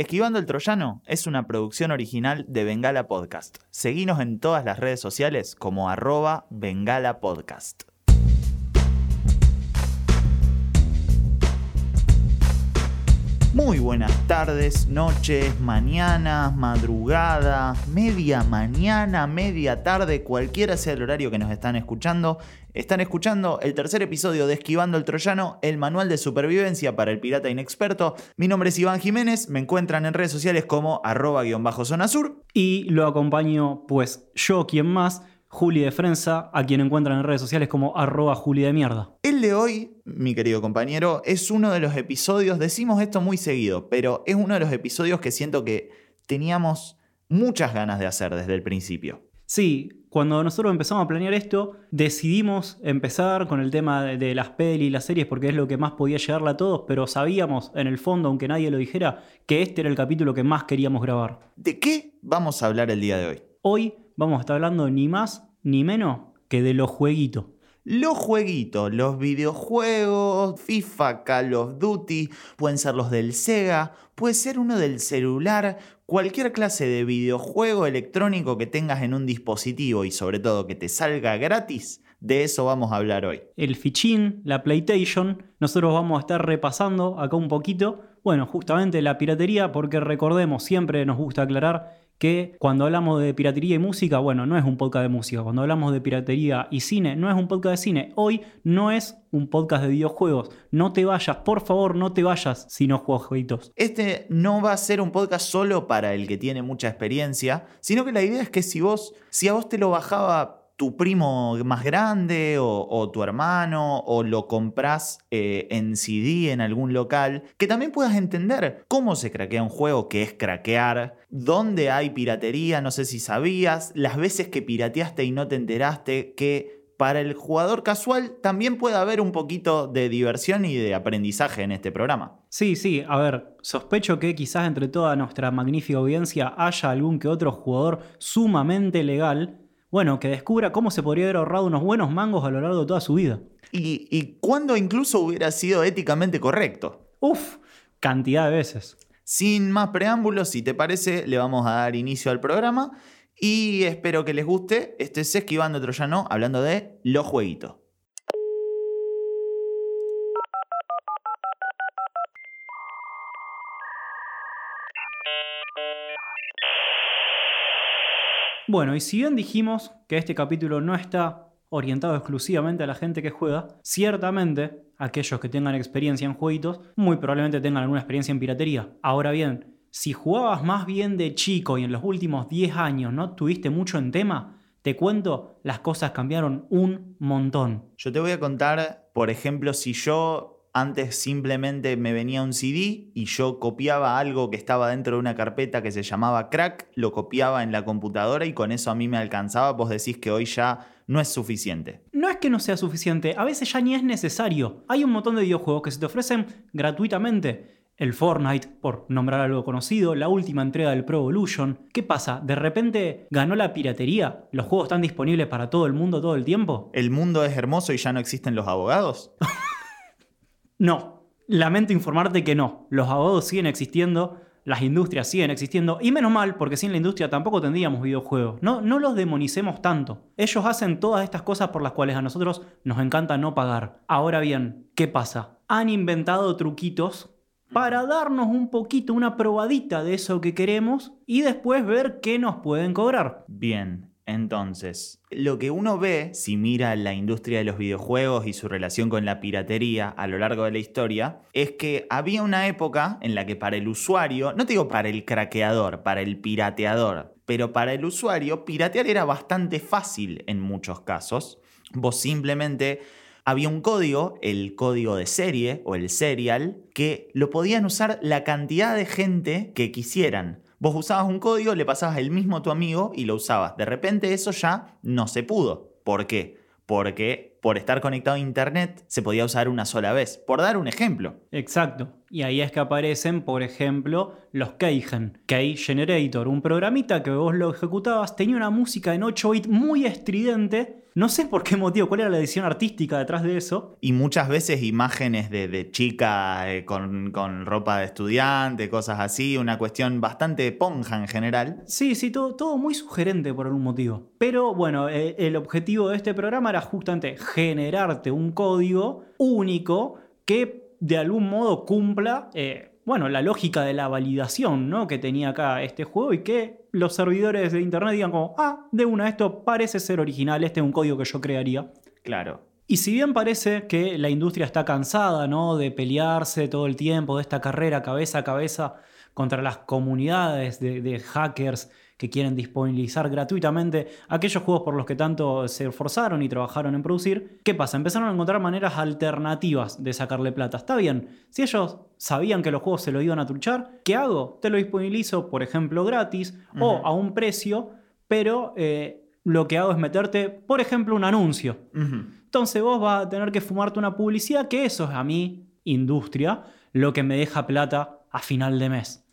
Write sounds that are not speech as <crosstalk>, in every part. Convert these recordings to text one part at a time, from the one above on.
Esquivando el Troyano es una producción original de Bengala Podcast. Seguinos en todas las redes sociales como arroba Bengala Podcast. Muy buenas tardes, noches, mañanas, madrugada, media mañana, media tarde, cualquiera sea el horario que nos están escuchando. Están escuchando el tercer episodio de Esquivando el Troyano, el manual de supervivencia para el pirata inexperto. Mi nombre es Iván Jiménez, me encuentran en redes sociales como arroba-zona sur. Y lo acompaño, pues, yo, quien más, Juli de Frenza, a quien encuentran en redes sociales como arroba Juli de mierda. El de hoy, mi querido compañero, es uno de los episodios, decimos esto muy seguido, pero es uno de los episodios que siento que teníamos muchas ganas de hacer desde el principio. Sí, cuando nosotros empezamos a planear esto, decidimos empezar con el tema de, las pelis y las series porque es lo que más podía llegarle a todos, pero sabíamos en el fondo, aunque nadie lo dijera, que este era el capítulo que más queríamos grabar. ¿De qué vamos a hablar el día de hoy? Hoy vamos a estar hablando ni más ni menos que de los jueguitos. Los jueguitos, los videojuegos, FIFA, Call of Duty, pueden ser los del Sega, puede ser uno del celular, cualquier clase de videojuego electrónico que tengas en un dispositivo y sobre todo que te salga gratis, de eso vamos a hablar hoy. El fichín, la PlayStation, nosotros vamos a estar repasando acá un poquito, bueno, justamente la piratería, porque recordemos, siempre nos gusta aclarar que cuando hablamos de piratería y música, bueno, no es un podcast de música. Cuando hablamos de piratería y cine, no es un podcast de cine. Hoy no es un podcast de videojuegos. No te vayas, por favor, no te vayas si no juegas jueguitos. Este no va a ser un podcast solo para el que tiene mucha experiencia, sino que la idea es que si vos, si a vos te lo bajaba tu primo más grande o, tu hermano o lo compras eh, en CD en algún local, que también puedas entender cómo se craquea un juego, qué es craquear, dónde hay piratería, no sé si sabías, las veces que pirateaste y no te enteraste, que para el jugador casual también puede haber un poquito de diversión y de aprendizaje en este programa. Sí, sí, a ver, sospecho que quizás entre toda nuestra magnífica audiencia haya algún que otro jugador sumamente legal bueno, que descubra cómo se podría haber ahorrado unos buenos mangos a lo largo de toda su vida. Y, y cuándo incluso hubiera sido éticamente correcto. Uf, cantidad de veces. Sin más preámbulos, si te parece, le vamos a dar inicio al programa y espero que les guste. Este es Esquivando Troyano hablando de los jueguitos. Bueno, y si bien dijimos que este capítulo no está orientado exclusivamente a la gente que juega, ciertamente aquellos que tengan experiencia en jueguitos muy probablemente tengan alguna experiencia en piratería. Ahora bien, si jugabas más bien de chico y en los últimos 10 años no tuviste mucho en tema, te cuento, las cosas cambiaron un montón. Yo te voy a contar, por ejemplo, si yo antes simplemente me venía un CD y yo copiaba algo que estaba dentro de una carpeta que se llamaba crack, lo copiaba en la computadora y con eso a mí me alcanzaba. Vos decís que hoy ya no es suficiente. No es que no sea suficiente, a veces ya ni es necesario. Hay un montón de videojuegos que se te ofrecen gratuitamente. El Fortnite, por nombrar algo conocido, la última entrega del Pro Evolution. ¿Qué pasa? ¿De repente ganó la piratería? ¿Los juegos están disponibles para todo el mundo todo el tiempo? ¿El mundo es hermoso y ya no existen los abogados? <laughs> No, lamento informarte que no. Los abogados siguen existiendo, las industrias siguen existiendo, y menos mal, porque sin la industria tampoco tendríamos videojuegos. No, no los demonicemos tanto. Ellos hacen todas estas cosas por las cuales a nosotros nos encanta no pagar. Ahora bien, ¿qué pasa? Han inventado truquitos para darnos un poquito, una probadita de eso que queremos y después ver qué nos pueden cobrar. Bien, entonces, lo que uno ve si mira la industria de los videojuegos y su relación con la piratería a lo largo de la historia, es que había una época en la que para el usuario, no te digo para el craqueador, para el pirateador, pero para el usuario piratear era bastante fácil en muchos casos. Vos simplemente había un código, el código de serie o el serial, que lo podían usar la cantidad de gente que quisieran. Vos usabas un código, le pasabas el mismo a tu amigo y lo usabas. De repente eso ya no se pudo. ¿Por qué? Porque por estar conectado a internet se podía usar una sola vez. Por dar un ejemplo. Exacto. Y ahí es que aparecen, por ejemplo, los Keigen. Key Generator, un programita que vos lo ejecutabas, tenía una música en 8 bits muy estridente. No sé por qué motivo, cuál era la edición artística detrás de eso. Y muchas veces imágenes de, de chica eh, con, con ropa de estudiante, cosas así, una cuestión bastante ponja en general. Sí, sí, todo, todo muy sugerente por algún motivo. Pero bueno, eh, el objetivo de este programa era justamente generarte un código único que de algún modo cumpla, eh, bueno, la lógica de la validación ¿no? que tenía acá este juego y que los servidores de internet digan como, ah, de una, esto parece ser original, este es un código que yo crearía. Claro. Y si bien parece que la industria está cansada ¿no? de pelearse todo el tiempo, de esta carrera cabeza a cabeza contra las comunidades de, de hackers que quieren disponibilizar gratuitamente aquellos juegos por los que tanto se esforzaron y trabajaron en producir, ¿qué pasa? Empezaron a encontrar maneras alternativas de sacarle plata. Está bien, si ellos sabían que los juegos se lo iban a truchar, ¿qué hago? Te lo disponibilizo, por ejemplo, gratis o a un precio, pero eh, lo que hago es meterte, por ejemplo, un anuncio. Entonces vos vas a tener que fumarte una publicidad que eso es a mí, industria, lo que me deja plata a final de mes.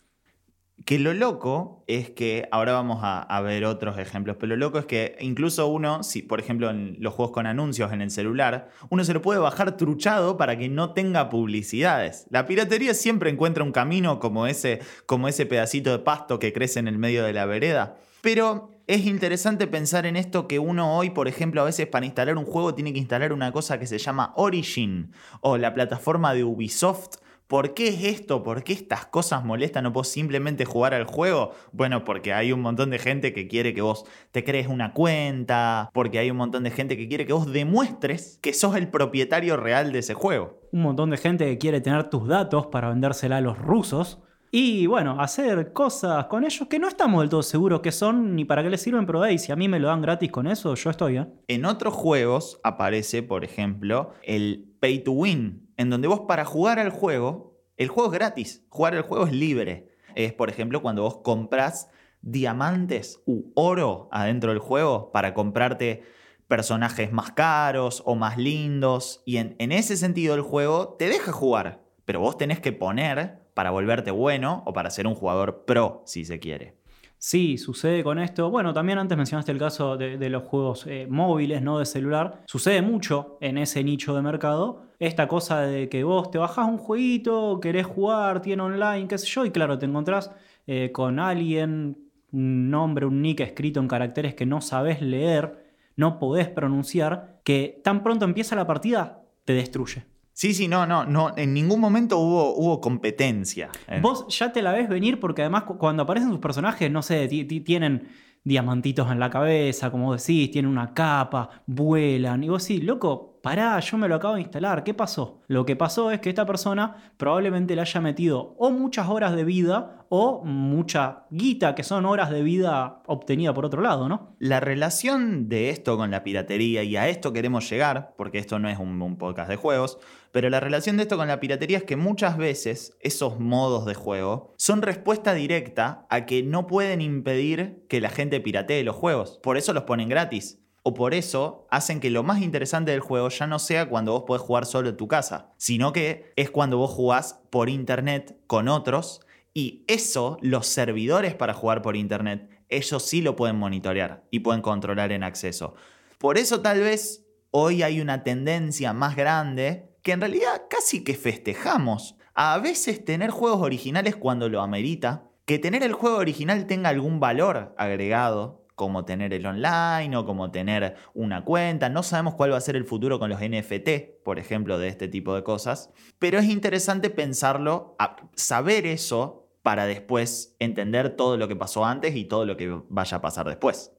Que lo loco es que, ahora vamos a, ver otros ejemplos, pero lo loco es que incluso uno, si por ejemplo en los juegos con anuncios en el celular, uno se lo puede bajar truchado para que no tenga publicidades. La piratería siempre encuentra un camino como ese, como ese pedacito de pasto que crece en el medio de la vereda. Pero es interesante pensar en esto que uno hoy, por ejemplo, a veces para instalar un juego tiene que instalar una cosa que se llama Origin o la plataforma de Ubisoft ¿Por qué es esto? ¿Por qué estas cosas molestan? ¿No puedo simplemente jugar al juego? Bueno, porque hay un montón de gente que quiere que vos te crees una cuenta, porque hay un montón de gente que quiere que vos demuestres que sos el propietario real de ese juego. Un montón de gente que quiere tener tus datos para vendérsela a los rusos. Y bueno, hacer cosas con ellos que no estamos del todo seguros que son ni para qué les sirven, pero hey, si a mí me lo dan gratis con eso, yo estoy, ¿eh? En otros juegos aparece, por ejemplo, el pay to win, en donde vos para jugar al juego, el juego es gratis, jugar al juego es libre. Es, por ejemplo, cuando vos compras diamantes u oro adentro del juego para comprarte personajes más caros o más lindos. Y en, en ese sentido el juego te deja jugar, pero vos tenés que poner para volverte bueno o para ser un jugador pro, si se quiere. Sí, sucede con esto. Bueno, también antes mencionaste el caso de, los juegos eh, móviles, no de celular. Sucede mucho en ese nicho de mercado. Esta cosa de que vos te bajás un jueguito, querés jugar, tiene online, qué sé yo, y claro, te encontrás eh, con alguien, un nombre, un nick escrito en caracteres que no sabes leer, no podés pronunciar, que tan pronto empieza la partida, te destruye. Sí, sí, no, no, no. En ningún momento hubo, hubo competencia. Vos ya te la ves venir porque además cuando aparecen sus personajes, no sé, tienen diamantitos en la cabeza, como decís, tienen una capa, vuelan. Y vos sí, loco, pará, yo me lo acabo de instalar, ¿qué pasó? Lo que pasó es que esta persona probablemente le haya metido o muchas horas de vida o mucha guita, que son horas de vida obtenida por otro lado, ¿no? La relación de esto con la piratería, y a esto queremos llegar, porque esto no es un, podcast de juegos, pero la relación de esto con la piratería es que muchas veces esos modos de juego son respuesta directa a que no pueden impedir que la gente piratee los juegos. Por eso los ponen gratis. O por eso hacen que lo más interesante del juego ya no sea cuando vos podés jugar solo en tu casa, sino que es cuando vos jugás por internet con otros y eso los servidores para jugar por internet, ellos sí lo pueden monitorear y pueden controlar en acceso. Por eso tal vez hoy hay una tendencia más grande que en realidad casi que festejamos. A veces tener juegos originales cuando lo amerita, que tener el juego original tenga algún valor agregado, como tener el online o como tener una cuenta. No sabemos cuál va a ser el futuro con los NFT, por ejemplo, de este tipo de cosas. Pero es interesante pensarlo, saber eso para después entender todo lo que pasó antes y todo lo que vaya a pasar después.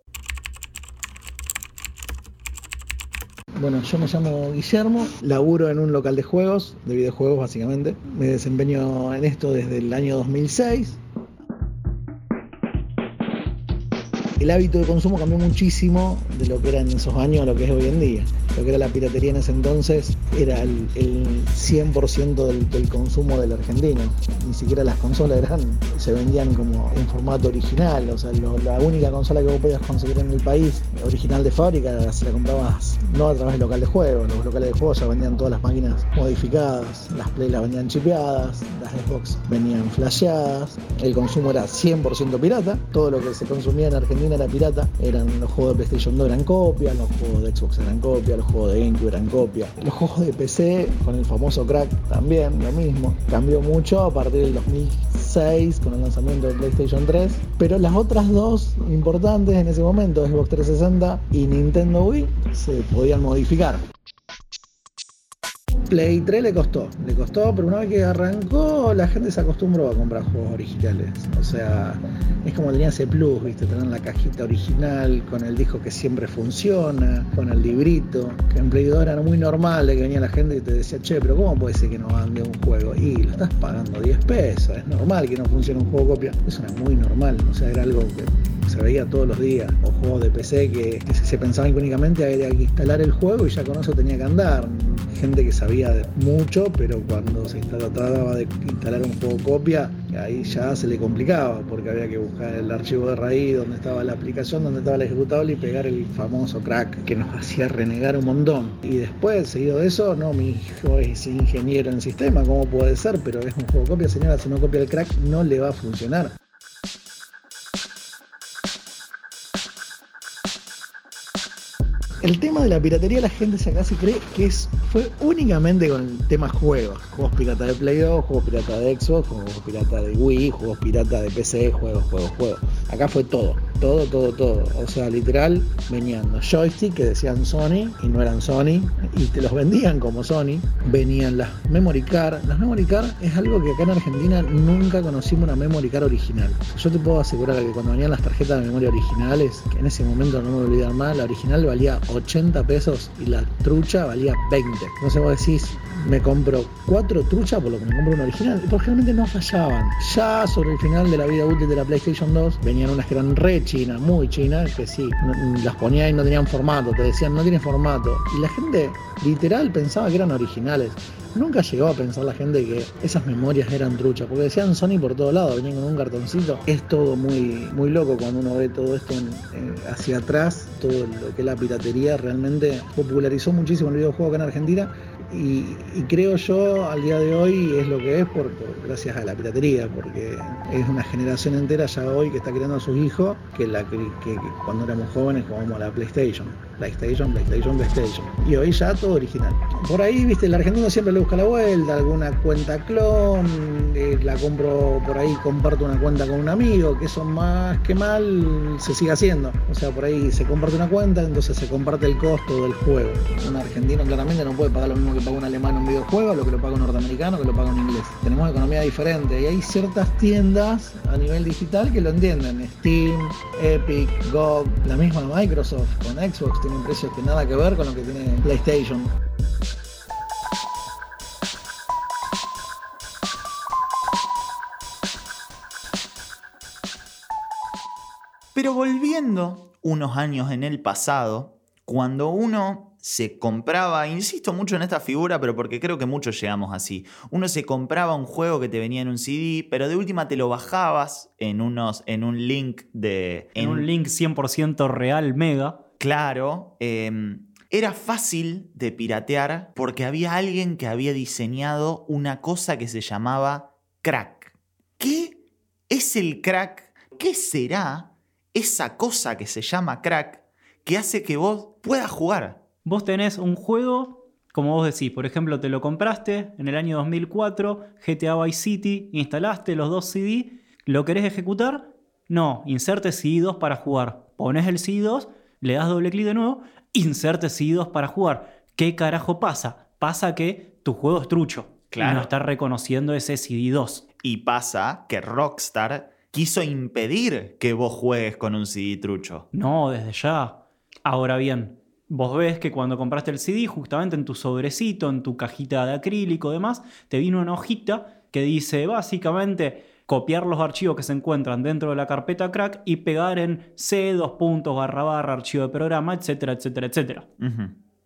Bueno, yo me llamo Guillermo, laburo en un local de juegos, de videojuegos básicamente. Me desempeño en esto desde el año 2006. El hábito de consumo cambió muchísimo de lo que era en esos años a lo que es hoy en día. Lo que era la piratería en ese entonces era el, el 100% del, consumo del argentino. Ni siquiera las consolas eran, se vendían como en formato original. O sea, la única consola que vos podías conseguir en el país, original de fábrica, se la comprabas no a través del local de juegos. Los locales de juegos ya vendían todas las máquinas modificadas, las Play las vendían chipeadas, las Xbox venían flasheadas, el consumo era 100% pirata, todo lo que se consumía en Argentina pirata, eran los juegos de PlayStation 2 eran copia, los juegos de Xbox eran copia, los juegos de GameCube eran copia, los juegos de PC con el famoso crack también, lo mismo, cambió mucho a partir del 2006 con el lanzamiento de PlayStation 3, pero las otras dos importantes en ese momento, Xbox 360 y Nintendo Wii, se podían modificar. Play 3 le costó, le costó, pero una vez que arrancó, la gente se acostumbró a comprar juegos originales. O sea, es como tenía ese plus, ¿viste? Tener la cajita original, con el disco que siempre funciona, con el librito. Que en Play 2 era muy normal de que venía la gente y te decía, che, pero ¿cómo puede ser que no ande un juego? Y lo estás pagando 10 pesos, es normal que no funcione un juego copia. Eso era muy normal, o sea, era algo que se veía todos los días. O juegos de PC que, se pensaban que únicamente había que instalar el juego y ya con eso tenía que andar. Gente que sabía mucho, pero cuando se trataba de instalar un juego copia, ahí ya se le complicaba, porque había que buscar el archivo de raíz, donde estaba la aplicación, donde estaba el ejecutable y pegar el famoso crack que nos <laughs> hacía renegar un montón. Y después, seguido de eso, no, mi hijo es ingeniero en sistema, ¿cómo puede ser? Pero es un juego copia, señora, si no copia el crack no le va a funcionar. El tema de la piratería la gente acá se cree que es, fue únicamente con el tema juegos. Juegos pirata de Play 2, juegos pirata de Xbox, juegos pirata de Wii, juegos pirata de PC, juegos, juegos, juegos. Acá fue todo, todo, todo, todo. O sea, literal, venían los joysticks que decían Sony y no eran Sony y te los vendían como Sony. Venían las memory card. Las memory card es algo que acá en Argentina nunca conocimos una memory card original. Yo te puedo asegurar que cuando venían las tarjetas de memoria originales, que en ese momento no me olvidar más, la original valía 80 pesos y la trucha valía 20. Entonces vos decís, me compro cuatro truchas por lo que me compro una original. Y por generalmente no fallaban. Ya sobre el final de la vida útil de la PlayStation 2 venían unas que eran re chinas, muy chinas, que sí, las ponía y no tenían formato, te decían no tiene formato. Y la gente literal pensaba que eran originales. Nunca llegó a pensar la gente que esas memorias eran truchas, porque decían Sony por todos lados, venían con un cartoncito. Es todo muy, muy loco cuando uno ve todo esto hacia atrás, todo lo que es la piratería realmente popularizó muchísimo el videojuego acá en Argentina y, creo yo al día de hoy es lo que es por, gracias a la piratería, porque es una generación entera ya hoy que está creando a sus hijos que, la, que, cuando éramos jóvenes jugábamos la PlayStation. PlayStation, PlayStation, PlayStation. Y hoy ya todo original. Por ahí, viste, el argentino siempre le busca la vuelta, alguna cuenta clon, eh, la compro por ahí, comparto una cuenta con un amigo, que eso más que mal se sigue haciendo. O sea, por ahí se comparte una cuenta, entonces se comparte el costo del juego. Un argentino claramente no puede pagar lo mismo que paga un alemán en un videojuego, lo que lo paga un norteamericano, que lo paga un inglés. Tenemos economía diferente y hay ciertas tiendas a nivel digital que lo entienden. Steam, Epic, GOG, la misma Microsoft con Xbox tienen precios que nada que ver con lo que tiene PlayStation. Pero volviendo unos años en el pasado, cuando uno se compraba, insisto mucho en esta figura, pero porque creo que muchos llegamos así. Uno se compraba un juego que te venía en un CD, pero de última te lo bajabas en, unos, en un link de. En, en un link 100% real, mega. Claro. Eh, era fácil de piratear porque había alguien que había diseñado una cosa que se llamaba crack. ¿Qué es el crack? ¿Qué será esa cosa que se llama crack que hace que vos puedas jugar? Vos tenés un juego, como vos decís, por ejemplo, te lo compraste en el año 2004, GTA Vice City, instalaste los dos CD, ¿lo querés ejecutar? No, inserte CD2 para jugar. Pones el CD2, le das doble clic de nuevo, inserte CD2 para jugar. ¿Qué carajo pasa? Pasa que tu juego es trucho. Claro. Y no está reconociendo ese CD2. Y pasa que Rockstar quiso impedir que vos juegues con un CD trucho. No, desde ya. Ahora bien, vos ves que cuando compraste el CD, justamente en tu sobrecito, en tu cajita de acrílico y demás, te vino una hojita que dice básicamente copiar los archivos que se encuentran dentro de la carpeta crack y pegar en C, dos puntos, barra barra, archivo de programa, etcétera, etcétera, etcétera.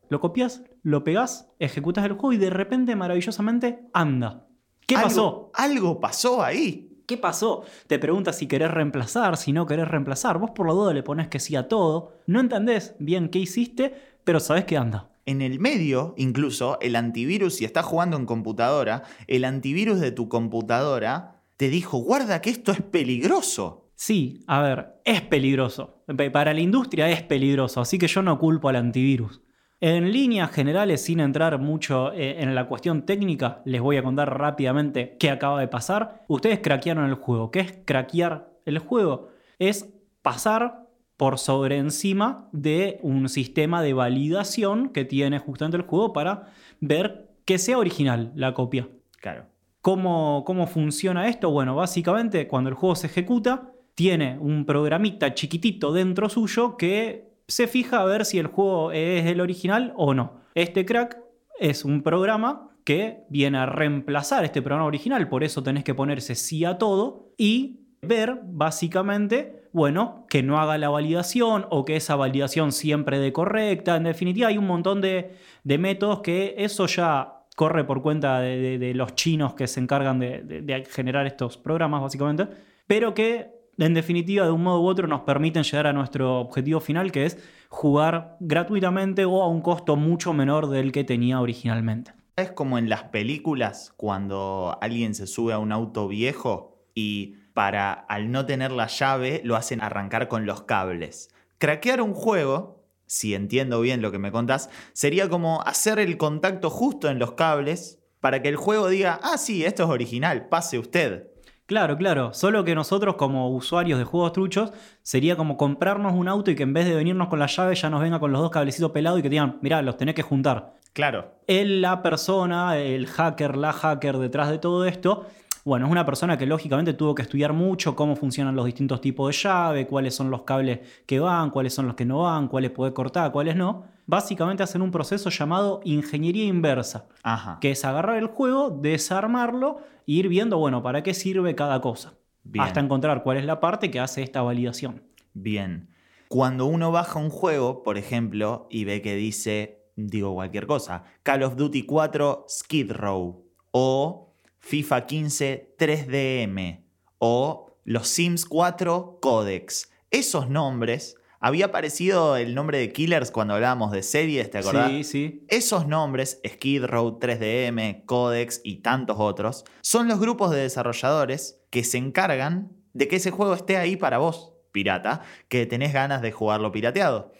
Lo copias, lo pegas, ejecutas el juego y de repente, maravillosamente, anda. ¿Qué Algo- pasó? Algo pasó ahí. ¿Qué pasó? Te preguntas si querés reemplazar, si no querés reemplazar. Vos por la duda le pones que sí a todo. No entendés bien qué hiciste, pero sabés que anda. En el medio, incluso, el antivirus, si estás jugando en computadora, el antivirus de tu computadora te dijo, guarda que esto es peligroso. Sí, a ver, es peligroso. Pe- Para la industria es peligroso, así que yo no culpo al antivirus. En líneas generales, sin entrar mucho eh, en la cuestión técnica, les voy a contar rápidamente qué acaba de pasar. Ustedes craquearon el juego. ¿Qué es craquear el juego? Es pasar por sobre encima de un sistema de validación que tiene justamente el juego para ver que sea original la copia. Claro. ¿Cómo, ¿Cómo funciona esto? Bueno, básicamente cuando el juego se ejecuta, tiene un programita chiquitito dentro suyo que se fija a ver si el juego es el original o no. Este crack es un programa que viene a reemplazar este programa original, por eso tenés que ponerse sí a todo y ver básicamente, bueno, que no haga la validación o que esa validación siempre de correcta. En definitiva, hay un montón de, de métodos que eso ya corre por cuenta de, los chinos que se encargan de generar estos programas, básicamente, pero que en definitiva, de un modo u otro, nos permiten llegar a nuestro objetivo final, que es jugar gratuitamente o a un costo mucho menor del que tenía originalmente. Es como en las películas cuando alguien se sube a un auto viejo y para al no tener la llave lo hacen arrancar con los cables. Craquear un juego, si entiendo bien lo que me contás, sería como hacer el contacto justo en los cables para que el juego diga, ah, sí, esto es original, pase usted. Claro, claro. Solo que nosotros, como usuarios de juegos truchos, sería como comprarnos un auto y que en vez de venirnos con la llave, ya nos venga con los dos cablecitos pelados y que digan, mirá, los tenés que juntar. Claro, Él, la persona, el hacker, la hacker detrás de todo esto, bueno, es una persona que lógicamente tuvo que estudiar mucho cómo funcionan los distintos tipos de llave, cuáles son los cables que van, cuáles son los que no van, cuáles puede cortar, cuáles no. Básicamente hacen un proceso llamado ingeniería inversa, ajá. que es agarrar el juego, desarmarlo e ir viendo, bueno, para qué sirve cada cosa. Bien. Hasta encontrar cuál es la parte que hace esta validación. Bien. Cuando uno baja un juego, por ejemplo, y ve que dice, digo cualquier cosa, Call of Duty 4 Skid Row o FIFA 15 3DM o los Sims 4 Codex. Esos nombres, había aparecido el nombre de Killers cuando hablábamos de series, ¿te acordás? Sí, sí. Esos nombres, Skid Row, 3DM, Codex y tantos otros, son los grupos de desarrolladores que se encargan de que ese juego esté ahí para vos, pirata, que tenés ganas de jugarlo pirateado.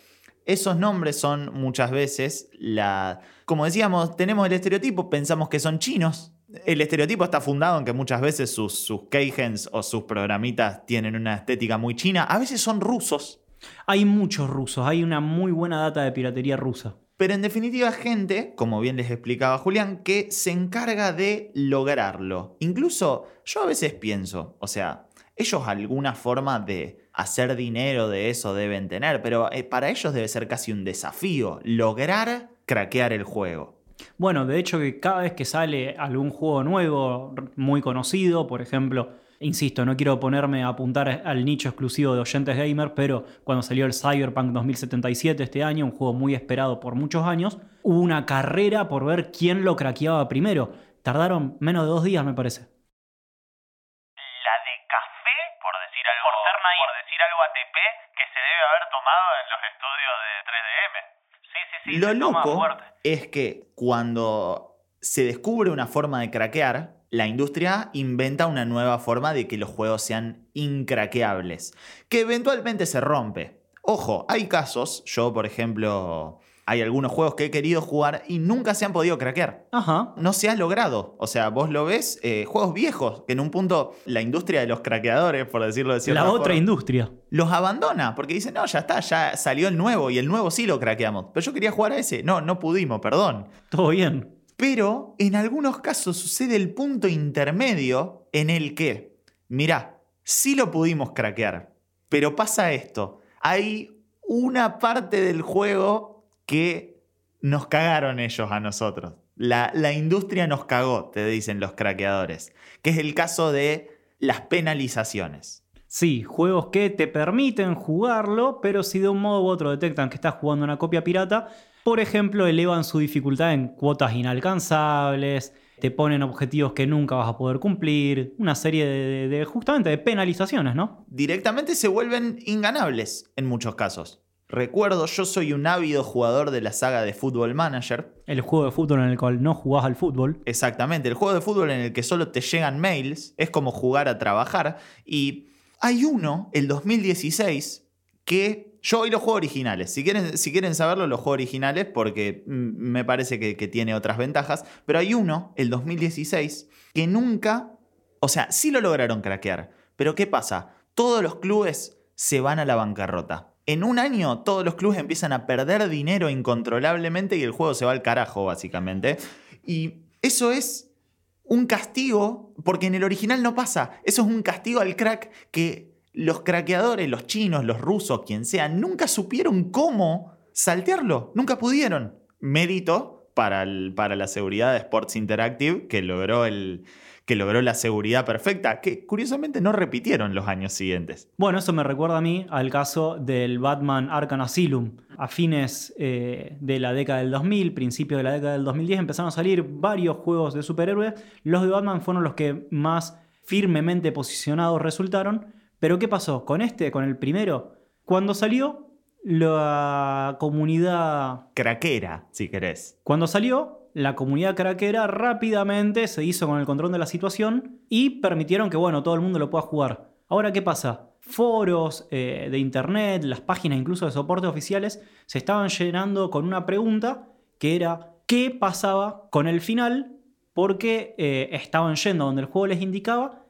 Esos nombres son muchas veces la... Como decíamos, tenemos el estereotipo, pensamos que son chinos. El estereotipo está fundado en que muchas veces sus, sus keygens o sus programitas tienen una estética muy china. A veces son rusos. Hay muchos rusos, hay una muy buena data de piratería rusa. Pero en definitiva, gente, como bien les explicaba Julián, que se encarga de lograrlo. Incluso yo a veces pienso, o sea, ellos alguna forma de hacer dinero de eso deben tener, pero eh, para ellos debe ser casi un desafío lograr craquear el juego. Bueno, de hecho que cada vez que sale algún juego nuevo, muy conocido, por ejemplo, insisto, no quiero ponerme a apuntar al nicho exclusivo de oyentes gamer, pero cuando salió el Cyberpunk 2077 este año, un juego muy esperado por muchos años, hubo una carrera por ver quién lo craqueaba primero. Tardaron menos de dos días, me parece. La de café, por decir algo, por, decir algo ATP, que se debe haber tomado en los estudios de 3DM. Sí, sí, sí. Lo loco es que cuando se descubre una forma de craquear, la industria inventa una nueva forma de que los juegos sean incraqueables, que eventualmente se rompe. Ojo, hay casos, yo por ejemplo, hay algunos juegos que he querido jugar y nunca se han podido craquear Ajá. no se ha logrado. O sea, vos lo ves, eh, juegos viejos, que en un punto la industria de los craqueadores, por decirlo de cierta La otra forma, industria. los abandona, porque dicen, no, ya está, ya salió el nuevo y el nuevo sí lo craqueamos. Pero yo quería jugar a ese, no, no pudimos, perdón. Todo bien. Pero en algunos casos sucede el punto intermedio en el que, mirá, sí lo pudimos craquear, pero pasa esto. Hay una parte del juego que nos cagaron ellos a nosotros. La, industria nos cagó, te dicen los craqueadores. Que es el caso de las penalizaciones. Sí, juegos que te permiten jugarlo, pero si de un modo u otro detectan que estás jugando una copia pirata, por ejemplo, elevan su dificultad en cuotas inalcanzables, te ponen objetivos que nunca vas a poder cumplir, una serie de, de- justamente de penalizaciones, ¿no? Directamente se vuelven inganables en muchos casos. Recuerdo, yo soy un ávido jugador de la saga de Football Manager. El juego de fútbol en el cual no jugás al fútbol. Exactamente, el juego de fútbol en el que solo te llegan mails, es como jugar a trabajar. Y hay uno, el 2016, que yo hoy los juego originales. Si quieren, si quieren saberlo, los juego originales porque me parece que, que tiene otras ventajas. Pero hay uno, el 2016, que nunca, o sea, sí lo lograron craquear. Pero ¿qué pasa? Todos los clubes se van a la bancarrota. En un año todos los clubes empiezan a perder dinero incontrolablemente y el juego se va al carajo, básicamente. Y eso es un castigo, porque en el original no pasa. Eso es un castigo al crack que los craqueadores, los chinos, los rusos, quien sea, nunca supieron cómo saltearlo. Nunca pudieron. Mérito para, para la seguridad de Sports Interactive, que logró, el, que logró la seguridad perfecta, que curiosamente no repitieron los años siguientes. Bueno, eso me recuerda a mí al caso del Batman Arkham Asylum. A fines eh, de la década del 2000, principio de la década del 2010, empezaron a salir varios juegos de superhéroes. Los de Batman fueron los que más firmemente posicionados resultaron. Pero ¿qué pasó? Con este, con el primero, cuando salió, la comunidad Craquera, si querés. cuando salió, la comunidad craquera rápidamente se hizo con el control de la situación y permitieron que, bueno, todo el mundo lo pueda jugar. Ahora, ¿qué pasa? Foros eh, de internet, las páginas incluso de soporte oficiales, se estaban llenando con una pregunta que era ¿qué pasaba con el final? Porque eh, estaban yendo donde el juego les indicaba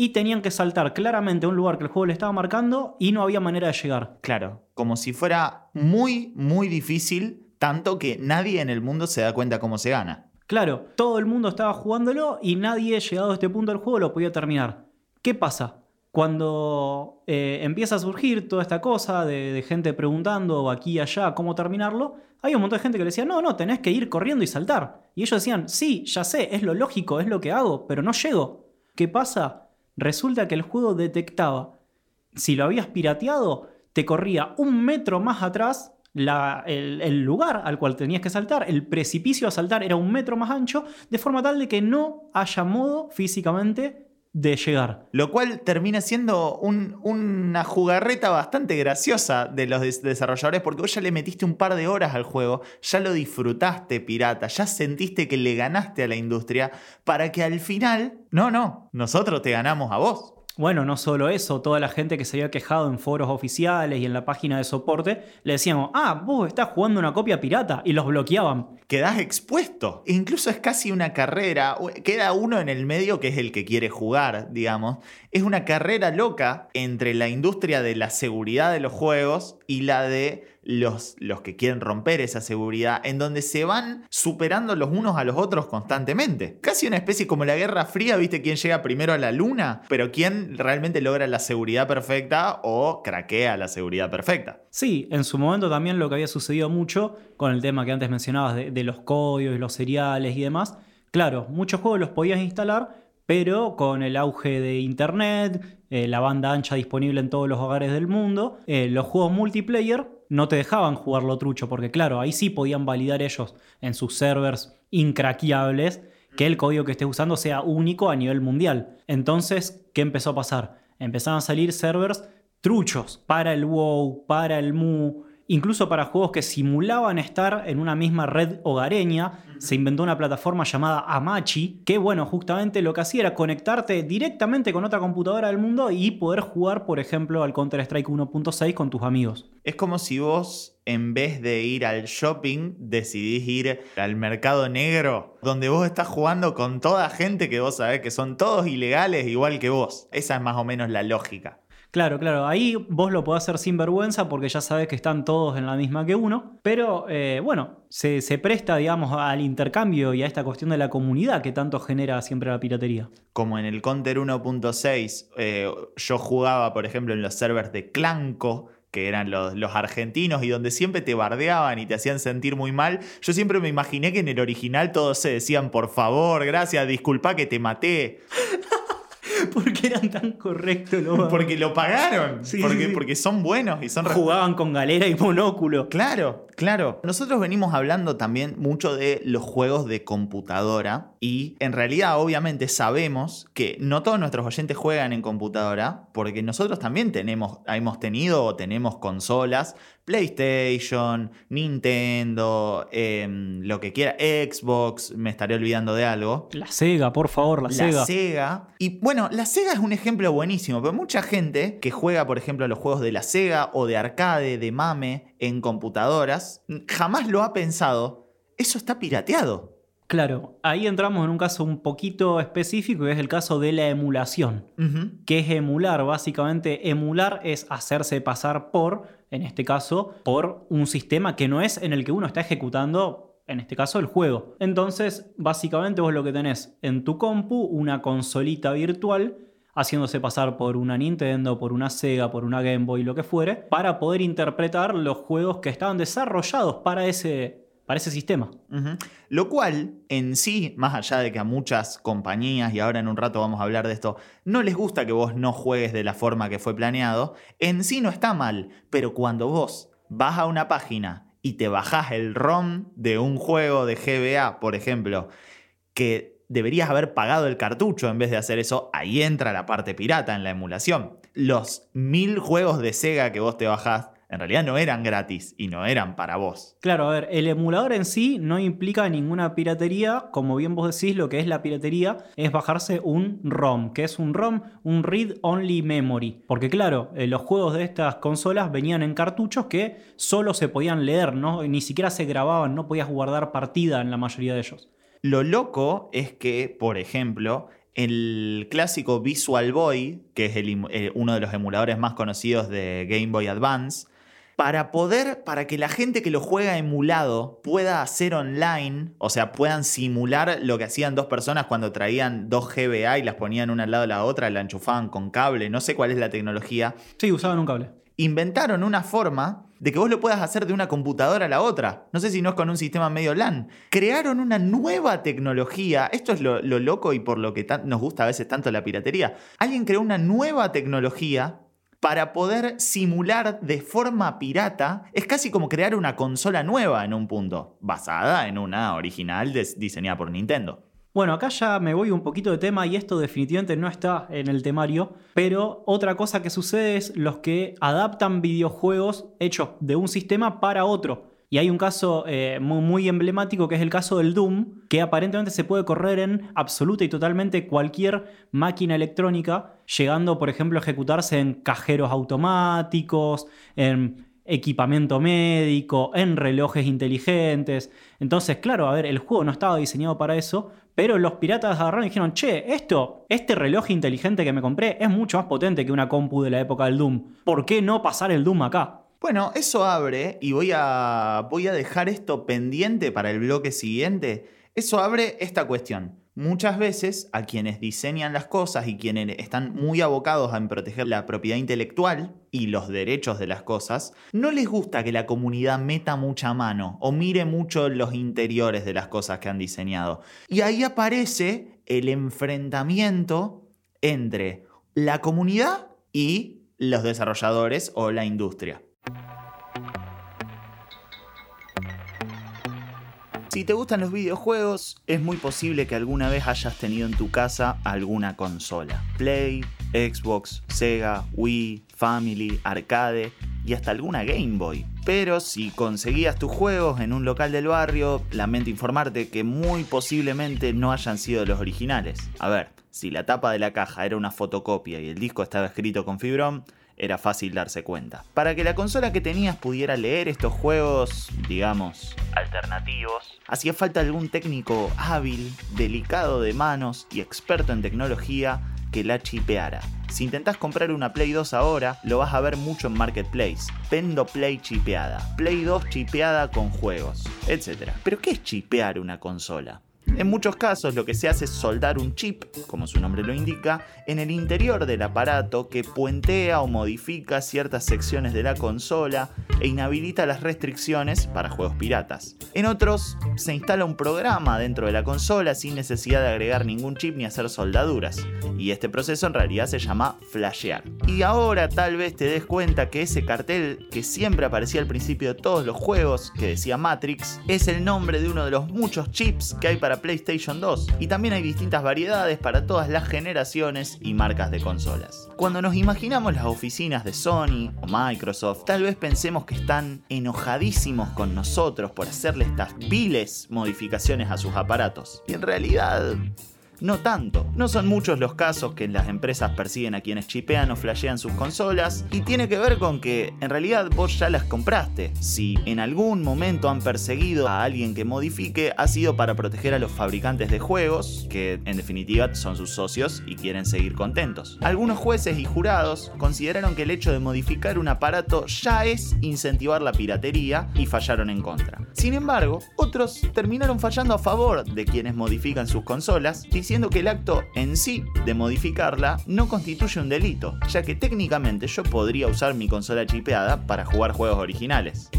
y tenían que saltar claramente a un lugar que el juego les estaba marcando y no había manera de llegar. Claro, como si fuera muy, muy difícil, tanto que nadie en el mundo se da cuenta cómo se gana. Claro, todo el mundo estaba jugándolo y nadie, llegado a este punto del juego, lo podía terminar. ¿Qué pasa? Cuando eh, empieza a surgir toda esta cosa de, de gente preguntando aquí y allá cómo terminarlo, hay un montón de gente que le decía, no, no, tenés que ir corriendo y saltar. Y ellos decían, sí, ya sé, es lo lógico, es lo que hago, pero no llego. ¿Qué pasa? Resulta que el juego detectaba, si lo habías pirateado, te corría un metro más atrás el, el lugar al cual tenías que saltar, el precipicio a saltar era un metro más ancho, de forma tal de que no haya modo físicamente de llegar. Lo cual termina siendo un- una jugarreta bastante graciosa de los des- desarrolladores porque vos ya le metiste un par de horas al juego, ya lo disfrutaste pirata, ya sentiste que le ganaste a la industria para que al final, no, no, nosotros te ganamos a vos. Bueno, no solo eso, toda la gente que se había quejado en foros oficiales y en la página de soporte, le decíamos, ah, vos estás jugando una copia pirata, y los bloqueaban. quedás expuesto. E Incluso es casi una carrera. Queda uno en el medio que es el que quiere jugar, digamos. Es una carrera loca entre la industria de la seguridad de los juegos y la de los, los que quieren romper esa seguridad, en donde se van superando los unos a los otros constantemente. Casi una especie como la Guerra Fría, ¿viste? ¿Quién llega primero a la luna? Pero ¿quién realmente logra la seguridad perfecta o craquea la seguridad perfecta? Sí, en su momento también lo que había sucedido mucho con el tema que antes mencionabas de, los códigos los seriales y demás. Claro, muchos juegos los podías instalar, pero con el auge de Internet, eh, la banda ancha disponible en todos los hogares del mundo, eh, los juegos multiplayer no te dejaban jugarlo trucho, porque claro, ahí sí podían validar ellos en sus servers incraqueables que el código que estés usando sea único a nivel mundial. Entonces, ¿qué empezó a pasar? Empezaron a salir servers truchos para el WoW, para el Mu, incluso para juegos que simulaban estar en una misma red hogareña. Se inventó una plataforma llamada Amachi, que bueno, justamente lo que hacía era conectarte directamente con otra computadora del mundo y poder jugar, por ejemplo, al Counter-Strike 1.6 con tus amigos. Es como si vos, en vez de ir al shopping, decidís ir al mercado negro, donde vos estás jugando con toda gente que vos sabés que son todos ilegales igual que vos. Esa es más o menos la lógica. Claro, claro, ahí vos lo podés hacer sin vergüenza porque ya sabes que están todos en la misma que uno, pero eh, bueno, se, se presta, digamos, al intercambio y a esta cuestión de la comunidad que tanto genera siempre la piratería. Como en el Counter 1.6, eh, yo jugaba, por ejemplo, en los servers de Clanco, que eran los, los argentinos y donde siempre te bardeaban y te hacían sentir muy mal. Yo siempre me imaginé que en el original todos se decían, por favor, gracias, disculpa que te maté. <laughs> ¿Por qué eran tan correctos? Porque lo pagaron. Sí, porque, sí. porque son buenos y son Jugaban con galera y monóculo. Claro, claro. Nosotros venimos hablando también mucho de los juegos de computadora y en realidad obviamente sabemos que no todos nuestros oyentes juegan en computadora porque nosotros también tenemos, hemos tenido o tenemos consolas, PlayStation, Nintendo, em, lo que quiera, Xbox, me estaré olvidando de algo. La Sega, por favor, la, La Sega. Sega. Y bueno, la Sega es un ejemplo buenísimo, pero mucha gente que juega, por ejemplo, los juegos de la Sega o de arcade, de mame, en computadoras, jamás lo ha pensado. Eso está pirateado. Claro, ahí entramos en un caso un poquito específico, que es el caso de la emulación. ¿Qué es emular? Básicamente, emular es hacerse pasar por, en este caso, por un sistema que no es en el que uno está ejecutando, en este caso, el juego. Entonces, básicamente vos lo que tenés en tu compu, una consolita virtual, haciéndose pasar por una Nintendo, por una Sega, por una Game Boy, lo que fuere, para poder interpretar los juegos que estaban desarrollados para ese, para ese sistema. Lo cual, en sí, más allá de que a muchas compañías, y ahora en un rato vamos a hablar de esto, no les gusta que vos no juegues de la forma que fue planeado, en sí no está mal, pero cuando vos vas a una página y te bajás el ROM de un juego de GBA, por ejemplo, que deberías haber pagado el cartucho en vez de hacer eso, ahí entra la parte pirata en la emulación. Los mil juegos de Sega que vos te bajás, en realidad no eran gratis y no eran para vos. Claro, a ver, el emulador en sí no implica ninguna piratería. Como bien vos decís, lo que es la piratería es bajarse un ROM. que es un ROM? Un Read Only Memory. Porque claro, eh, los juegos de estas consolas venían en cartuchos que solo se podían leer, ¿no? Ni siquiera se grababan, no podías guardar partida en la mayoría de ellos. Lo loco es que, por ejemplo, el clásico Visual Boy, que es eh, uno de los emuladores más conocidos de Game Boy Advance, para poder, para que la gente que lo juega emulado pueda hacer online, o sea, puedan simular lo que hacían dos personas cuando traían dos GBA y las ponían una al lado de la otra, la enchufaban con cable, no sé cuál es la tecnología, Sí, usaban un cable. Inventaron una forma de que vos lo puedas hacer de una computadora a la otra. No sé si no es con un sistema medio LAN. Crearon una nueva tecnología. Esto es lo, lo loco y por lo que nos gusta a veces tanto la piratería. Alguien creó una nueva tecnología para poder simular de forma pirata. Es casi como crear una consola nueva en un punto, basada en una original diseñada por Nintendo. Bueno, acá ya me voy un poquito de tema y esto definitivamente no está en el temario, pero otra cosa que sucede es los que adaptan videojuegos hechos de un sistema para otro. Y hay un caso eh, muy, muy emblemático que es el caso del Doom, que aparentemente se puede correr en absoluta y totalmente cualquier máquina electrónica, llegando, por ejemplo, a ejecutarse en cajeros automáticos, en equipamiento médico, en relojes inteligentes. Entonces, claro, a ver, el juego no estaba diseñado para eso, pero los piratas agarraron y dijeron, che, esto, este reloj inteligente que me compré es mucho más potente que una compu de la época del Doom. ¿Por qué no pasar el Doom acá? Bueno, eso abre, y voy a, voy a dejar esto pendiente para el bloque siguiente. Eso abre esta cuestión. Muchas veces a quienes diseñan las cosas y quienes están muy abocados en proteger la propiedad intelectual y los derechos de las cosas, no les gusta que la comunidad meta mucha mano o mire mucho los interiores de las cosas que han diseñado. Y ahí aparece el enfrentamiento entre la comunidad y los desarrolladores o la industria. Si te gustan los videojuegos, es muy posible que alguna vez hayas tenido en tu casa alguna consola. Play, Xbox, Sega, Wii, Family, Arcade y hasta alguna Game Boy. Pero si conseguías tus juegos en un local del barrio, lamento informarte que muy posiblemente no hayan sido los originales. A ver, si la tapa de la caja era una fotocopia y el disco estaba escrito con fibrón, era fácil darse cuenta. Para que la consola que tenías pudiera leer estos juegos, digamos, alternativos, hacía falta algún técnico hábil, delicado de manos y experto en tecnología que la chipeara. Si intentás comprar una Play 2 ahora, lo vas a ver mucho en Marketplace. Vendo Play chipeada, Play 2 chipeada con juegos, etc. Pero ¿qué es chipear una consola? En muchos casos lo que se hace es soldar un chip, como su nombre lo indica, en el interior del aparato que puentea o modifica ciertas secciones de la consola e inhabilita las restricciones para juegos piratas. En otros se instala un programa dentro de la consola sin necesidad de agregar ningún chip ni hacer soldaduras, y este proceso en realidad se llama flashear. Y ahora tal vez te des cuenta que ese cartel que siempre aparecía al principio de todos los juegos, que decía Matrix, es el nombre de uno de los muchos chips que hay para PlayStation 2, y también hay distintas variedades para todas las generaciones y marcas de consolas. Cuando nos imaginamos las oficinas de Sony o Microsoft, tal vez pensemos que están enojadísimos con nosotros por hacerle estas viles modificaciones a sus aparatos. Y en realidad no tanto. No son muchos los casos que las empresas persiguen a quienes chipean o flashean sus consolas y tiene que ver con que en realidad vos ya las compraste. Si en algún momento han perseguido a alguien que modifique, ha sido para proteger a los fabricantes de juegos, que en definitiva son sus socios y quieren seguir contentos. Algunos jueces y jurados consideraron que el hecho de modificar un aparato ya es incentivar la piratería y fallaron en contra. Sin embargo, otros terminaron fallando a favor de quienes modifican sus consolas, diciendo que el acto en sí de modificarla no constituye un delito, ya que técnicamente yo podría usar mi consola chipeada para jugar juegos originales.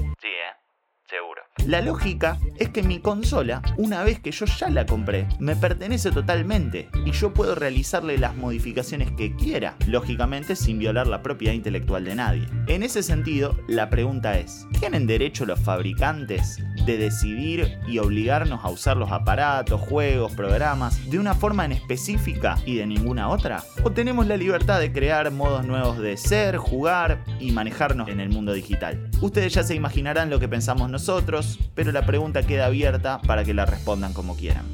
La lógica es que mi consola, una vez que yo ya la compré, me pertenece totalmente y yo puedo realizarle las modificaciones que quiera, lógicamente sin violar la propiedad intelectual de nadie. En ese sentido, la pregunta es, ¿tienen derecho los fabricantes de decidir y obligarnos a usar los aparatos, juegos, programas de una forma en específica y de ninguna otra? ¿O tenemos la libertad de crear modos nuevos de ser, jugar y manejarnos en el mundo digital? Ustedes ya se imaginarán lo que pensamos nosotros, pero la pregunta queda abierta para que la respondan como quieran.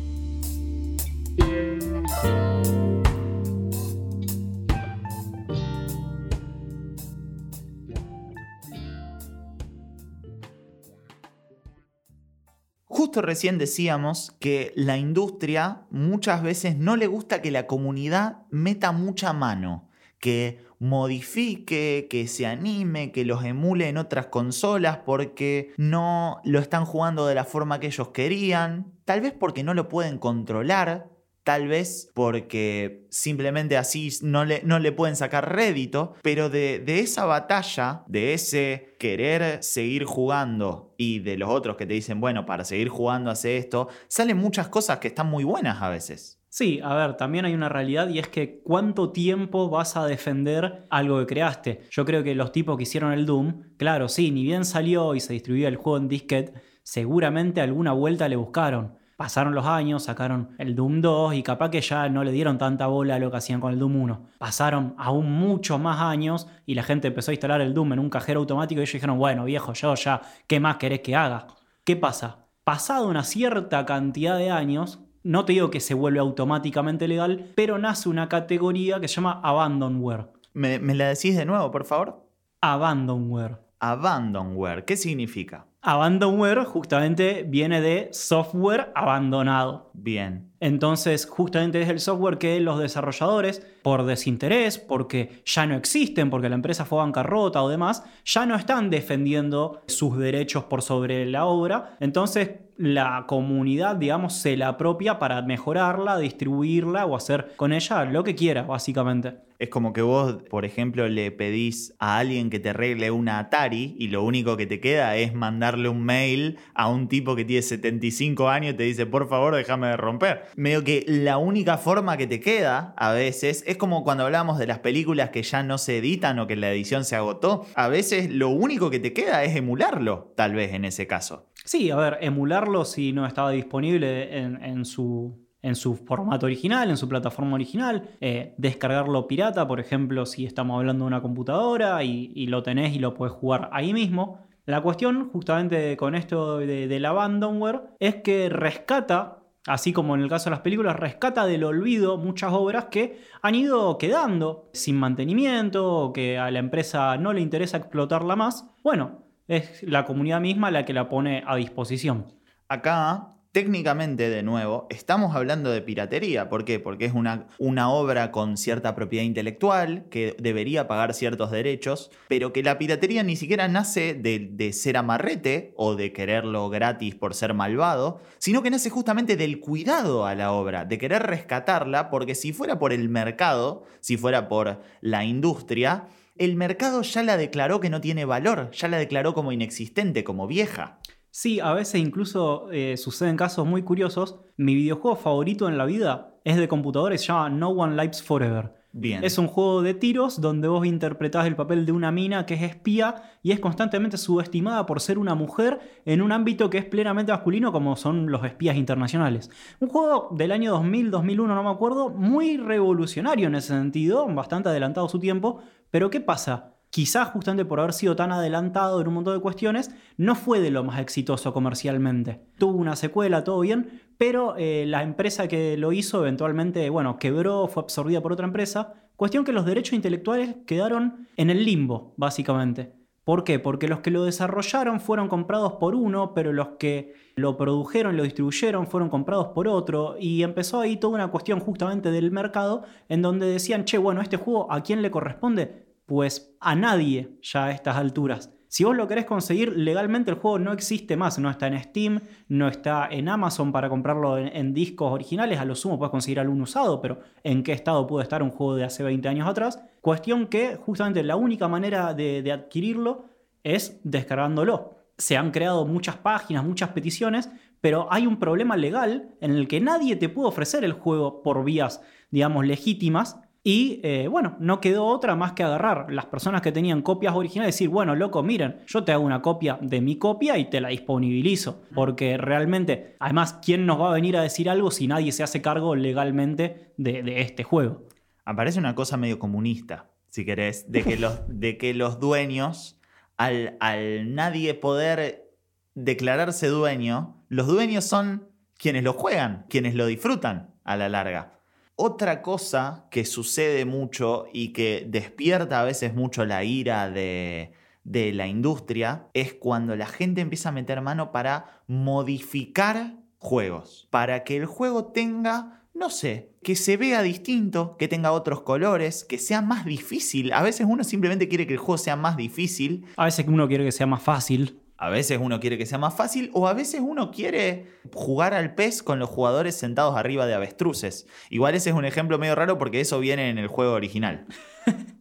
Justo recién decíamos que la industria muchas veces no le gusta que la comunidad meta mucha mano, que modifique, que se anime, que los emule en otras consolas porque no lo están jugando de la forma que ellos querían, tal vez porque no lo pueden controlar, tal vez porque simplemente así no le, no le pueden sacar rédito, pero de, de, esa batalla, de ese querer seguir jugando y de los otros que te dicen, bueno, para seguir jugando hace esto, salen muchas cosas que están muy buenas a veces. Sí, a ver, también hay una realidad y es que cuánto tiempo vas a defender algo que creaste. Yo creo que los tipos que hicieron el Doom, claro, sí, ni bien salió y se distribuía el juego en disquete, seguramente alguna vuelta le buscaron. Pasaron los años, sacaron el Doom 2 y capaz que ya no le dieron tanta bola a lo que hacían con el Doom 1. Pasaron aún muchos más años y la gente empezó a instalar el Doom en un cajero automático y ellos dijeron, bueno viejo, yo ya, ¿qué más querés que haga? ¿Qué pasa? Pasado una cierta cantidad de años, no te digo que se vuelve automáticamente legal, pero nace una categoría que se llama Abandonware. ¿Me, me la decís de nuevo, por favor? Abandonware. Abandonware, ¿qué significa? Abandonware justamente viene de software abandonado. Bien. Entonces, justamente es el software que los desarrolladores, por desinterés, porque ya no existen, porque la empresa fue bancarrota o demás, ya no están defendiendo sus derechos por sobre la obra. Entonces, la comunidad, digamos, se la apropia para mejorarla, distribuirla o hacer con ella lo que quiera, básicamente. Es como que vos, por ejemplo, le pedís a alguien que te arregle una Atari y lo único que te queda es mandarle un mail a un tipo que tiene 75 años y te dice, por favor, déjame de romper. Medio que la única forma que te queda a veces es como cuando hablamos de las películas que ya no se editan o que la edición se agotó. A veces lo único que te queda es emularlo, tal vez en ese caso. Sí, a ver, emularlo si no estaba disponible en, en su en su formato original, en su plataforma original, eh, descargarlo pirata, por ejemplo, si estamos hablando de una computadora y, lo tenés y lo puedes jugar ahí mismo. La cuestión, justamente con esto de, del abandonware, es que rescata, así como en el caso de las películas, rescata del olvido muchas obras que han ido quedando sin mantenimiento que a la empresa no le interesa explotarla más. Bueno, es la comunidad misma la que la pone a disposición. Acá técnicamente, de nuevo, estamos hablando de piratería. ¿Por qué? Porque es una, una obra con cierta propiedad intelectual que debería pagar ciertos derechos, pero que la piratería ni siquiera nace de, de ser amarrete o de quererlo gratis por ser malvado, sino que nace justamente del cuidado a la obra, de querer rescatarla, porque si fuera por el mercado, si fuera por la industria, el mercado ya la declaró que no tiene valor, ya la declaró como inexistente, como vieja. Sí, a veces incluso eh, suceden casos muy curiosos. Mi videojuego favorito en la vida es de computadores, se llama No One Lives Forever. Bien. Es un juego de tiros donde vos interpretás el papel de una mina que es espía y es constantemente subestimada por ser una mujer en un ámbito que es plenamente masculino como son los espías internacionales. Un juego del año 2000, 2001, no me acuerdo, muy revolucionario en ese sentido, bastante adelantado a su tiempo, pero ¿qué pasa? Quizás justamente por haber sido tan adelantado en un montón de cuestiones, no fue de lo más exitoso comercialmente. Tuvo una secuela, todo bien, pero eh, la empresa que lo hizo eventualmente, bueno, quebró, fue absorbida por otra empresa. Cuestión que los derechos intelectuales quedaron en el limbo, básicamente. ¿Por qué? Porque los que lo desarrollaron fueron comprados por uno, pero los que lo produjeron lo distribuyeron fueron comprados por otro, y empezó ahí toda una cuestión justamente del mercado en donde decían, che, bueno, este juego a quién le corresponde, pues a nadie ya a estas alturas. Si vos lo querés conseguir legalmente, el juego no existe más. No está en Steam, no está en Amazon para comprarlo en, discos originales. A lo sumo puedes conseguir algún usado, pero ¿en qué estado puede estar un juego de hace 20 años atrás? Cuestión que justamente la única manera de, de adquirirlo es descargándolo. Se han creado muchas páginas, muchas peticiones, pero hay un problema legal en el que nadie te puede ofrecer el juego por vías, digamos, legítimas y eh, bueno, no quedó otra más que agarrar las personas que tenían copias originales y decir, bueno, loco, miren, yo te hago una copia de mi copia y te la disponibilizo. Porque realmente, además, ¿quién nos va a venir a decir algo si nadie se hace cargo legalmente de, este juego? Aparece una cosa medio comunista, si querés, de que los, <laughs> de que los dueños, al, al nadie poder declararse dueño, los dueños son quienes lo juegan, quienes lo disfrutan a la larga. Otra cosa que sucede mucho y que despierta a veces mucho la ira de, la industria es cuando la gente empieza a meter mano para modificar juegos, para que el juego tenga no sé, que se vea distinto, que tenga otros colores, que sea más difícil. A veces uno simplemente quiere que el juego sea más difícil. A veces uno quiere que sea más fácil. A veces uno quiere que sea más fácil o a veces uno quiere jugar al pez con los jugadores sentados arriba de avestruces. Igual ese es un ejemplo medio raro porque eso viene en el juego original. <laughs>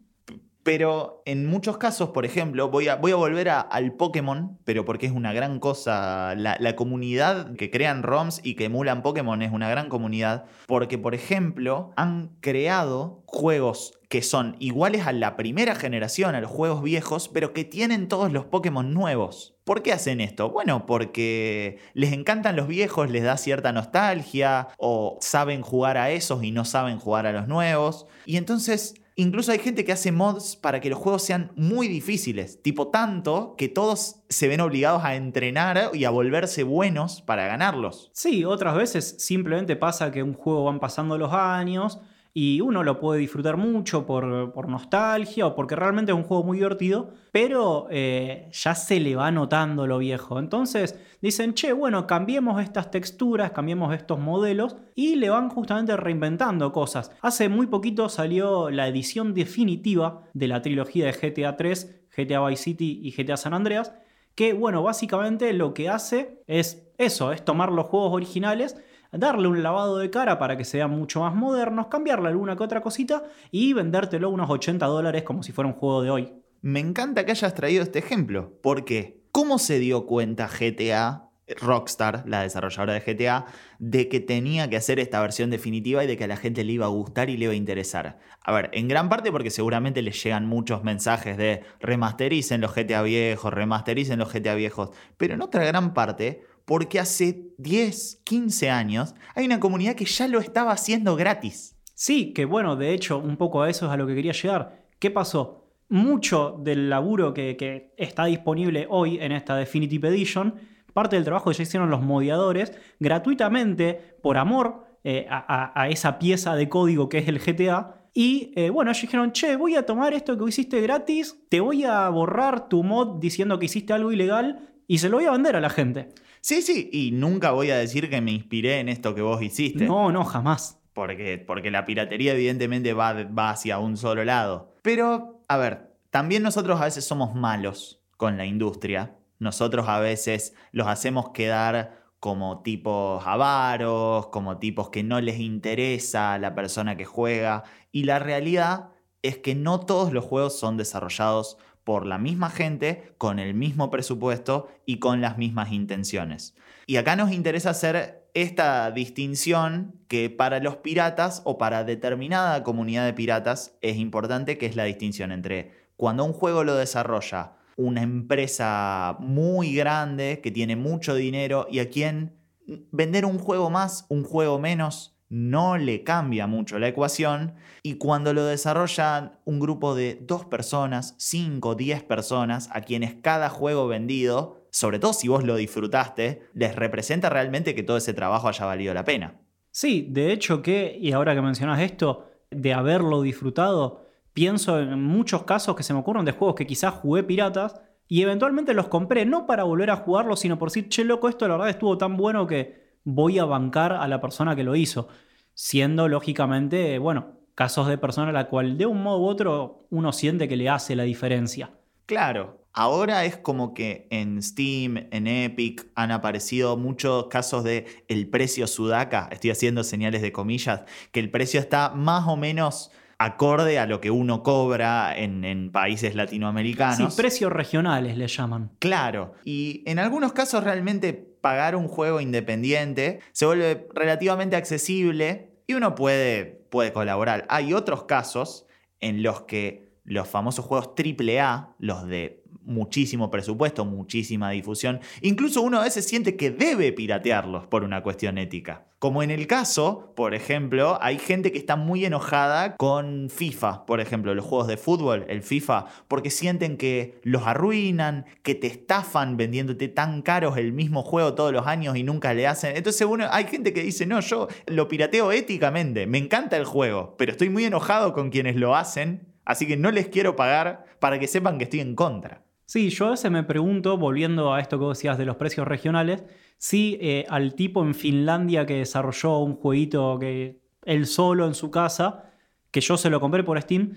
Pero en muchos casos, por ejemplo, voy a, volver al Pokémon, pero porque es una gran cosa. La, la, comunidad que crean ROMs y que emulan Pokémon es una gran comunidad. Porque, por ejemplo, han creado juegos que son iguales a la primera generación, a los juegos viejos, pero que tienen todos los Pokémon nuevos. ¿Por qué hacen esto? Bueno, porque les encantan los viejos, les da cierta nostalgia, o saben jugar a esos y no saben jugar a los nuevos. Y entonces Incluso hay gente que hace mods para que los juegos sean muy difíciles, tipo tanto que todos se ven obligados a entrenar y a volverse buenos para ganarlos. Sí, otras veces simplemente pasa que un juego van pasando los años y uno lo puede disfrutar mucho por, nostalgia o porque realmente es un juego muy divertido, pero eh, ya se le va notando lo viejo. Entonces dicen, che, bueno, cambiemos estas texturas, cambiemos estos modelos y le van justamente reinventando cosas. Hace muy poquito salió la edición definitiva de la trilogía de GTA 3, GTA Vice City y GTA San Andreas, que bueno, básicamente lo que hace es eso, es tomar los juegos originales darle un lavado de cara para que sean mucho más modernos, cambiarle alguna que otra cosita y vendértelo unos 80 dólares como si fuera un juego de hoy. Me encanta que hayas traído este ejemplo, porque ¿cómo se dio cuenta GTA, Rockstar, la desarrolladora de GTA, de que tenía que hacer esta versión definitiva y de que a la gente le iba a gustar y le iba a interesar? A ver, en gran parte porque seguramente les llegan muchos mensajes de remastericen los GTA viejos, remastericen los GTA viejos, pero en otra gran parte porque hace 10, 15 años hay una comunidad que ya lo estaba haciendo gratis. Sí, que bueno, de hecho, un poco a eso es a lo que quería llegar. ¿Qué pasó? Mucho del laburo que, está disponible hoy en esta Definitive Edition, parte del trabajo que ya hicieron los modiadores, gratuitamente, por amor eh, a, esa pieza de código que es el GTA, y eh, bueno, ellos dijeron, che, voy a tomar esto que hiciste gratis, te voy a borrar tu mod diciendo que hiciste algo ilegal y se lo voy a vender a la gente. Sí, sí, y nunca voy a decir que me inspiré en esto que vos hiciste. No, no, jamás. Porque, porque la piratería evidentemente va, va hacia un solo lado. Pero, a ver, también nosotros a veces somos malos con la industria. Nosotros a veces los hacemos quedar como tipos avaros, como tipos que no les interesa a la persona que juega. Y la realidad es que no todos los juegos son desarrollados por la misma gente, con el mismo presupuesto y con las mismas intenciones. Y acá nos interesa hacer esta distinción que para los piratas o para determinada comunidad de piratas es importante, que es la distinción entre cuando un juego lo desarrolla una empresa muy grande que tiene mucho dinero y a quien vender un juego más, un juego menos, no le cambia mucho la ecuación y cuando lo desarrollan un grupo de dos personas, cinco, diez personas, a quienes cada juego vendido, sobre todo si vos lo disfrutaste, les representa realmente que todo ese trabajo haya valido la pena. Sí, de hecho que, y ahora que mencionas esto, de haberlo disfrutado, Pienso en muchos casos que se me ocurren de juegos que quizás jugué piratas y eventualmente los compré no para volver a jugarlos, sino por decir, che, loco, esto la verdad estuvo tan bueno que voy a bancar a la persona que lo hizo. Siendo lógicamente, bueno, casos de persona a la cual de un modo u otro uno siente que le hace la diferencia. Claro, ahora es como que en Steam, en Epic han aparecido muchos casos de el precio sudaca, estoy haciendo señales de comillas, que el precio está más o menos acorde a lo que uno cobra en, países latinoamericanos. Sí, precios regionales le llaman. Claro, y en algunos casos realmente pagar un juego independiente se vuelve relativamente accesible y uno puede, puede colaborar. Hay otros casos en los que los famosos juegos AAA, los de muchísimo presupuesto, muchísima difusión. Incluso uno a veces siente que debe piratearlos por una cuestión ética. Como en el caso, por ejemplo, hay gente que está muy enojada con FIFA, por ejemplo, los juegos de fútbol, el FIFA, porque sienten que los arruinan, que te estafan vendiéndote tan caros el mismo juego todos los años y nunca le hacen. Entonces uno, hay gente que dice, no, yo lo pirateo éticamente, me encanta el juego, pero estoy muy enojado con quienes lo hacen, así que no les quiero pagar para que sepan que estoy en contra. Sí, yo a veces me pregunto, volviendo a esto que decías de los precios regionales, si eh, al tipo en Finlandia que desarrolló un jueguito que él solo en su casa, que yo se lo compré por Steam,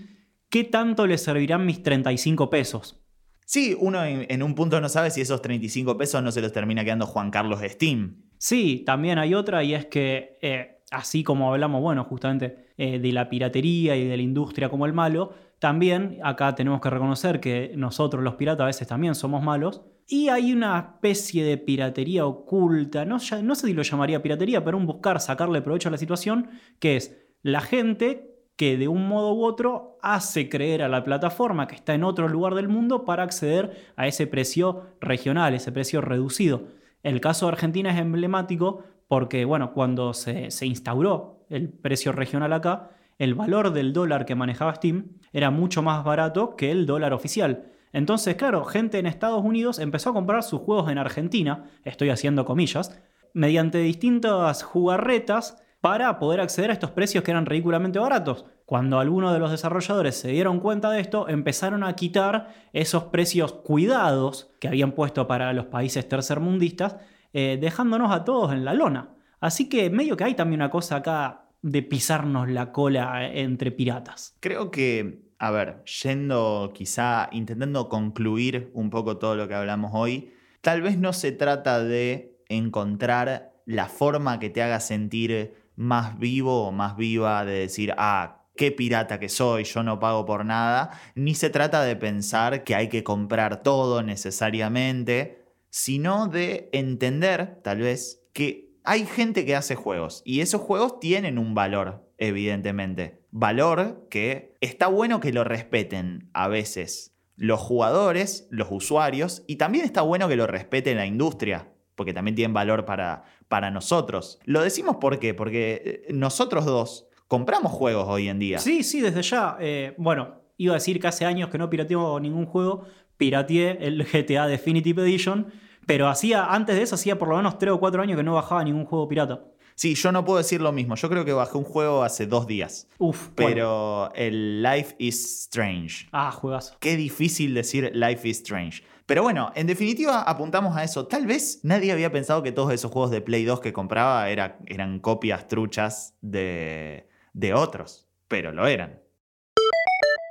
¿qué tanto le servirán mis 35 pesos? Sí, uno en, un punto no sabe si esos 35 pesos no se los termina quedando Juan Carlos Steam. Sí, también hay otra y es que, eh, así como hablamos, bueno, justamente eh, de la piratería y de la industria como el malo, también acá tenemos que reconocer que nosotros los piratas a veces también somos malos. Y hay una especie de piratería oculta, no, no sé si lo llamaría piratería, pero un buscar sacarle provecho a la situación, que es la gente que de un modo u otro hace creer a la plataforma que está en otro lugar del mundo para acceder a ese precio regional, ese precio reducido. El caso de Argentina es emblemático porque, bueno, cuando se, se instauró el precio regional acá, el valor del dólar que manejaba Steam era mucho más barato que el dólar oficial. Entonces, claro, gente en Estados Unidos empezó a comprar sus juegos en Argentina, estoy haciendo comillas, mediante distintas jugarretas para poder acceder a estos precios que eran ridículamente baratos. Cuando algunos de los desarrolladores se dieron cuenta de esto, empezaron a quitar esos precios cuidados que habían puesto para los países tercermundistas, eh, dejándonos a todos en la lona. Así que medio que hay también una cosa acá de pisarnos la cola entre piratas. Creo que, a ver, yendo quizá, intentando concluir un poco todo lo que hablamos hoy, tal vez no se trata de encontrar la forma que te haga sentir más vivo o más viva de decir, ah, qué pirata que soy, yo no pago por nada, ni se trata de pensar que hay que comprar todo necesariamente, sino de entender, tal vez, que hay gente que hace juegos y esos juegos tienen un valor, evidentemente. Valor que está bueno que lo respeten a veces los jugadores, los usuarios, y también está bueno que lo respete la industria, porque también tienen valor para, para nosotros. Lo decimos por qué, porque eh, nosotros dos compramos juegos hoy en día. Sí, sí, desde ya. Eh, bueno, iba a decir que hace años que no pirateo ningún juego, pirateé el GTA Definitive Edition pero hacía, antes de eso, hacía por lo menos 3 o 4 años que no bajaba ningún juego pirata. Sí, yo no puedo decir lo mismo. Yo creo que bajé un juego hace dos días. Uf, ¿cuál? Pero el Life is Strange. Ah, juegazo. Qué difícil decir Life is Strange. Pero bueno, en definitiva apuntamos a eso. Tal vez nadie había pensado que todos esos juegos de Play 2 que compraba era- eran copias truchas de, de otros. Pero lo eran.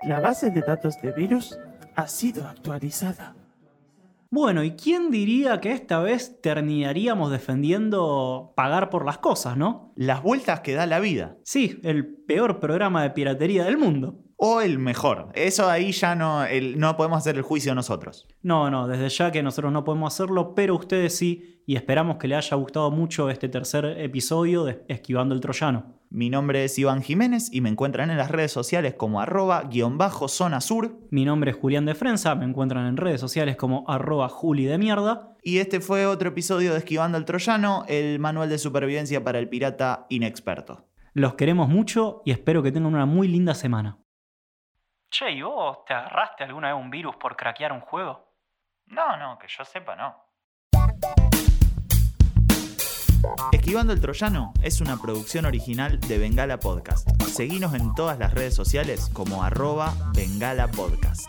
La base de datos de virus ha sido actualizada. Bueno, ¿y quién diría que esta vez terminaríamos defendiendo pagar por las cosas, no? Las vueltas que da la vida. Sí, el peor programa de piratería del mundo. O el mejor. Eso ahí ya no, el- no podemos hacer el juicio nosotros. No, no, desde ya que nosotros no podemos hacerlo, pero ustedes sí, y esperamos que les haya gustado mucho este tercer episodio de Esquivando el Troyano. Mi nombre es Iván Jiménez y me encuentran en las redes sociales como arroba guion bajo zona sur. Mi nombre es Julián de Frenza, me encuentran en redes sociales como arroba juli de mierda. Y este fue otro episodio de Esquivando el Troyano, el manual de supervivencia para el pirata inexperto. Los queremos mucho y espero que tengan una muy linda semana. Che, ¿y vos te agarraste alguna vez un virus por craquear un juego? No, no, que yo sepa, no. Esquivando el Troyano es una producción original de Bengala Podcast. Seguinos en todas las redes sociales como arroba Bengala Podcast.